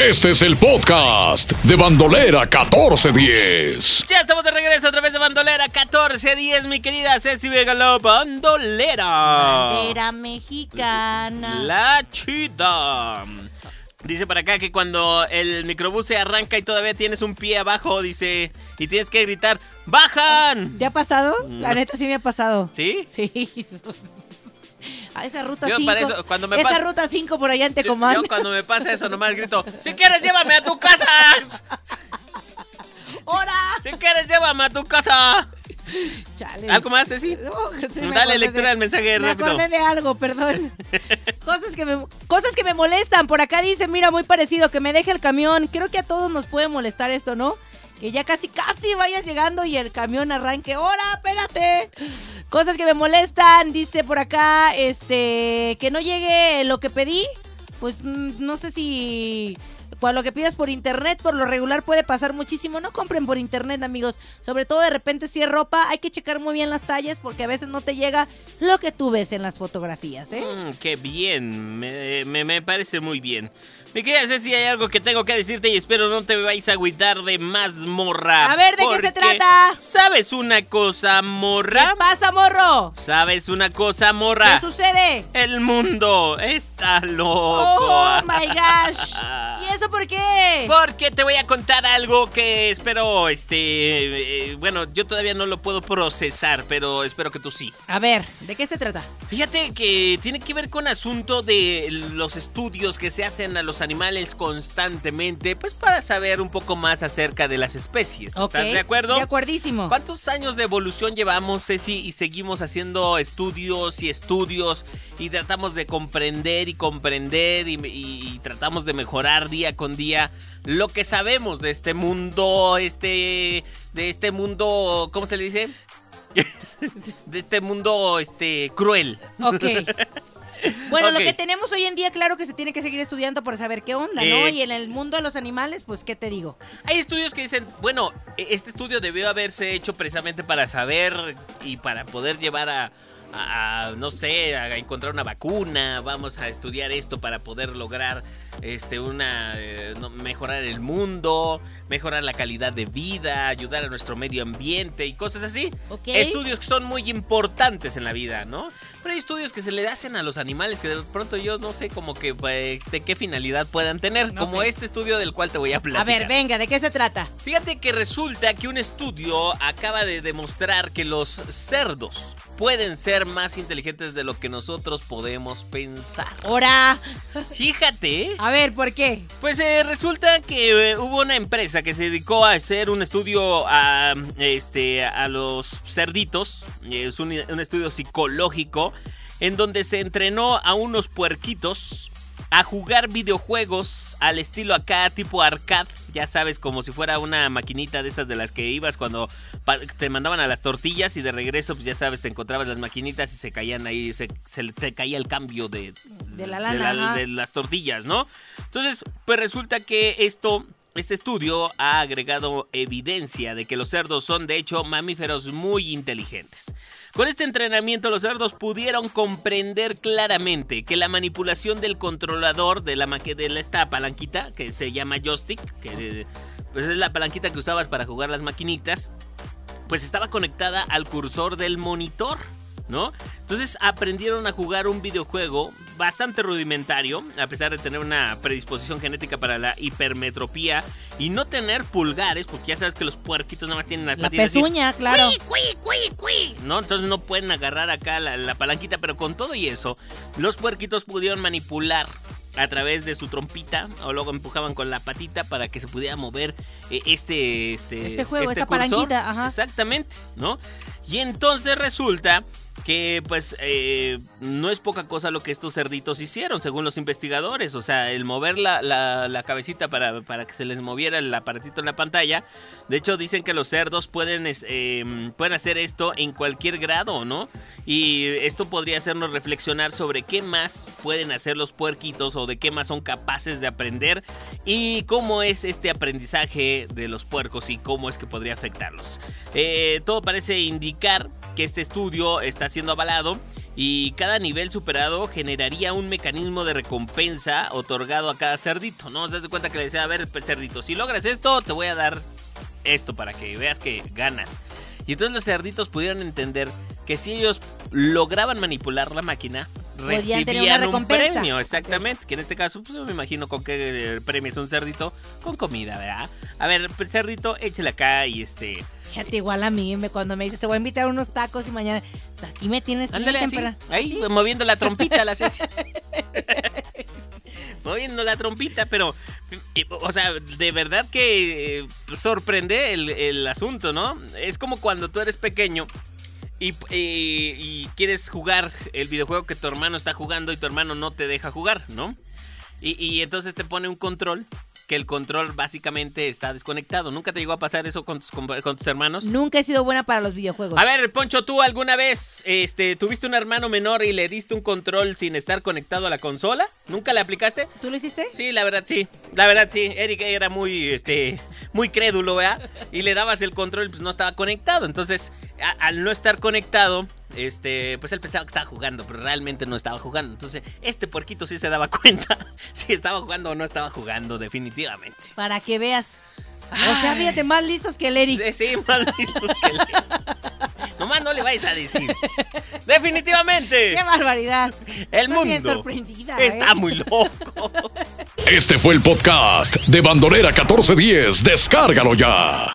Este es el podcast de Bandolera 1410. Ya estamos de regreso a través de Bandolera 1410, mi querida Ceci Vegalo, Bandolera. Bandera mexicana. La chida. Dice para acá que cuando el microbús se arranca y todavía tienes un pie abajo, dice, y tienes que gritar, ¡bajan! ¿Te ha pasado? La neta sí me ha pasado. ¿Sí? Sí. A esa ruta Yo 5. para eso, cuando me esa pasa- ruta 5 por allá en Tecomán. yo cuando me pasa eso nomás grito, si quieres llévame a tu casa. ¡Hora! Si quieres llévame a tu casa. Chale. ¿Algo más, Ceci? No, sí Dale lectura al mensaje Me rápido. acordé de algo, perdón. cosas, que me, cosas que me molestan. Por acá dice, mira, muy parecido, que me deje el camión. Creo que a todos nos puede molestar esto, ¿no? Que ya casi, casi vayas llegando y el camión arranque. ¡Hora, espérate! Cosas que me molestan, dice por acá, este, que no llegue lo que pedí. Pues mm, no sé si cuando lo que pidas por internet, por lo regular puede pasar muchísimo. No compren por internet, amigos. Sobre todo de repente si es ropa, hay que checar muy bien las tallas porque a veces no te llega lo que tú ves en las fotografías, ¿eh? Mm, qué bien, me, me- me parece muy bien. Mi querida Ceci, hay algo que tengo que decirte y espero no te vais a agüitar de más morra. A ver, ¿de qué se trata? ¿Sabes una cosa, morra? ¿Qué pasa, morro? ¿Sabes una cosa, morra? ¿Qué sucede? El mundo está loco. Oh my gosh. ¿Y eso por qué? Porque te voy a contar algo que espero, este, eh, bueno, yo todavía no lo puedo procesar, pero espero que tú sí. A ver, ¿de qué se trata? Fíjate que tiene que ver con asunto de los estudios que se hacen a los animales constantemente, pues para saber un poco más acerca de las especies. ¿Estás de acuerdo? De acuerdísimo. ¿Cuántos años de evolución llevamos, Ceci, y seguimos haciendo estudios y estudios y tratamos de comprender y comprender y, y tratamos de mejorar día con día lo que sabemos de este mundo, este, de este mundo, ¿cómo se le dice? de este mundo, este, cruel. Ok. Bueno, lo que tenemos hoy en día, claro que se tiene que seguir estudiando para saber qué onda, ¿no? Eh. Y en el mundo de los animales, pues, ¿qué te digo? Hay estudios que dicen, bueno, e- este estudio debió haberse hecho precisamente para saber y para poder llevar a, a- no sé, a encontrar una vacuna. Vamos a estudiar esto para poder lograr este una eh, mejorar el mundo, mejorar la calidad de vida, ayudar a nuestro medio ambiente y cosas así. Estudios que son muy importantes en la vida, ¿no? Pero hay estudios que se le hacen a los animales que de pronto yo no sé como que eh, de qué finalidad puedan tener, como este estudio del cual te voy a platicar. A ver, venga, ¿de qué se trata? Fíjate que resulta que un estudio acaba de demostrar que los cerdos pueden ser más inteligentes de lo que nosotros podemos pensar. ¡Hora! Fíjate, A ver, ¿por qué? pues eh, resulta que eh, hubo una empresa que se dedicó a hacer un estudio a, este, a los cerditos, es un, un estudio psicológico, en donde se entrenó a unos puerquitos a jugar videojuegos al estilo acá, tipo arcade, ya sabes, como si fuera una maquinita de estas de las que ibas cuando te mandaban a las tortillas y de regreso, pues ya sabes, te encontrabas las maquinitas y se caían ahí, se, se te caía el cambio de, De la lana, de las tortillas, ¿no? Entonces, pues resulta que esto, este estudio ha agregado evidencia de que los cerdos son de hecho mamíferos muy inteligentes. Con este entrenamiento los cerdos pudieron comprender claramente que la manipulación del controlador de la de la- esta palanquita que se llama joystick, que pues es la palanquita que usabas para jugar las maquinitas, pues estaba conectada al cursor del monitor, ¿no? Entonces aprendieron a jugar un videojuego bastante rudimentario, a pesar de tener una predisposición genética para la hipermetropía y no tener pulgares, porque ya sabes que los puerquitos nada más tienen La y- pezuña, claro. ¿no? Entonces no pueden agarrar acá la, la palanquita, pero con todo y eso, los puerquitos pudieron manipular a través de su trompita o luego empujaban con la patita para que se pudiera mover eh, este, este, Este juego, esta cursor. palanquita, ajá. Exactamente, ¿no? Y entonces resulta que pues eh, no es poca cosa lo que estos cerditos hicieron, según los investigadores. O sea, el mover la, la- la cabecita para, para que se les moviera el aparatito en la pantalla. De hecho, dicen que los cerdos pueden, eh, pueden hacer esto en cualquier grado, ¿no? Y esto podría hacernos reflexionar sobre qué más pueden hacer los puerquitos o de qué más son capaces de aprender y cómo es este aprendizaje de los puercos y cómo es que podría afectarlos. Eh, todo parece indicar que este estudio está siendo avalado y cada nivel superado generaría un mecanismo de recompensa otorgado a cada cerdito, ¿no? Se das cuenta que le decía, a ver, cerdito, si logras esto, te voy a dar esto para que veas que ganas. Y entonces los cerditos pudieron entender que si ellos lograban manipular la máquina, recibían un premio, exactamente. Que en este caso, pues yo me imagino con qué premio es un cerdito, con comida, ¿verdad? A ver, pues, cerdito, échale acá y este. Fíjate, igual a mí, me, cuando me dices, te voy a invitar a unos tacos y mañana, pues, aquí me tienes Ándale así, ahí moviendo la trompita, la haces. moviendo la trompita, pero, o sea, de verdad que eh, sorprende el, el asunto, ¿no? Es como cuando tú eres pequeño y, y quieres jugar el videojuego que tu hermano está jugando y tu hermano no te deja jugar, ¿no? Y, y entonces te pone un control que el control básicamente está desconectado. ¿Nunca te llegó a pasar eso con tus, con tus hermanos? Nunca he sido buena para los videojuegos. A ver, Poncho, ¿tú alguna vez este, tuviste un hermano menor y le diste un control sin estar conectado a la consola? ¿Nunca le aplicaste? ¿Tú lo hiciste? Sí, la verdad sí. La verdad sí. Eric era muy, este, muy crédulo, ¿verdad? Y le dabas el control y pues no estaba conectado. Entonces, a- al no estar conectado, este, pues él pensaba que estaba jugando, pero realmente no estaba jugando. Entonces, este puerquito sí se daba cuenta si estaba jugando o no estaba jugando, definitivamente. Para que veas. O sea, fíjate, más listos que el Eric. Sí, sí, más listos que él. Nomás no le vayas a decir. Definitivamente. ¡Qué barbaridad! El Estoy bien mundo sorprendida, ¿eh? está muy loco. Este fue el podcast de Bandolera 1410. Descárgalo ya.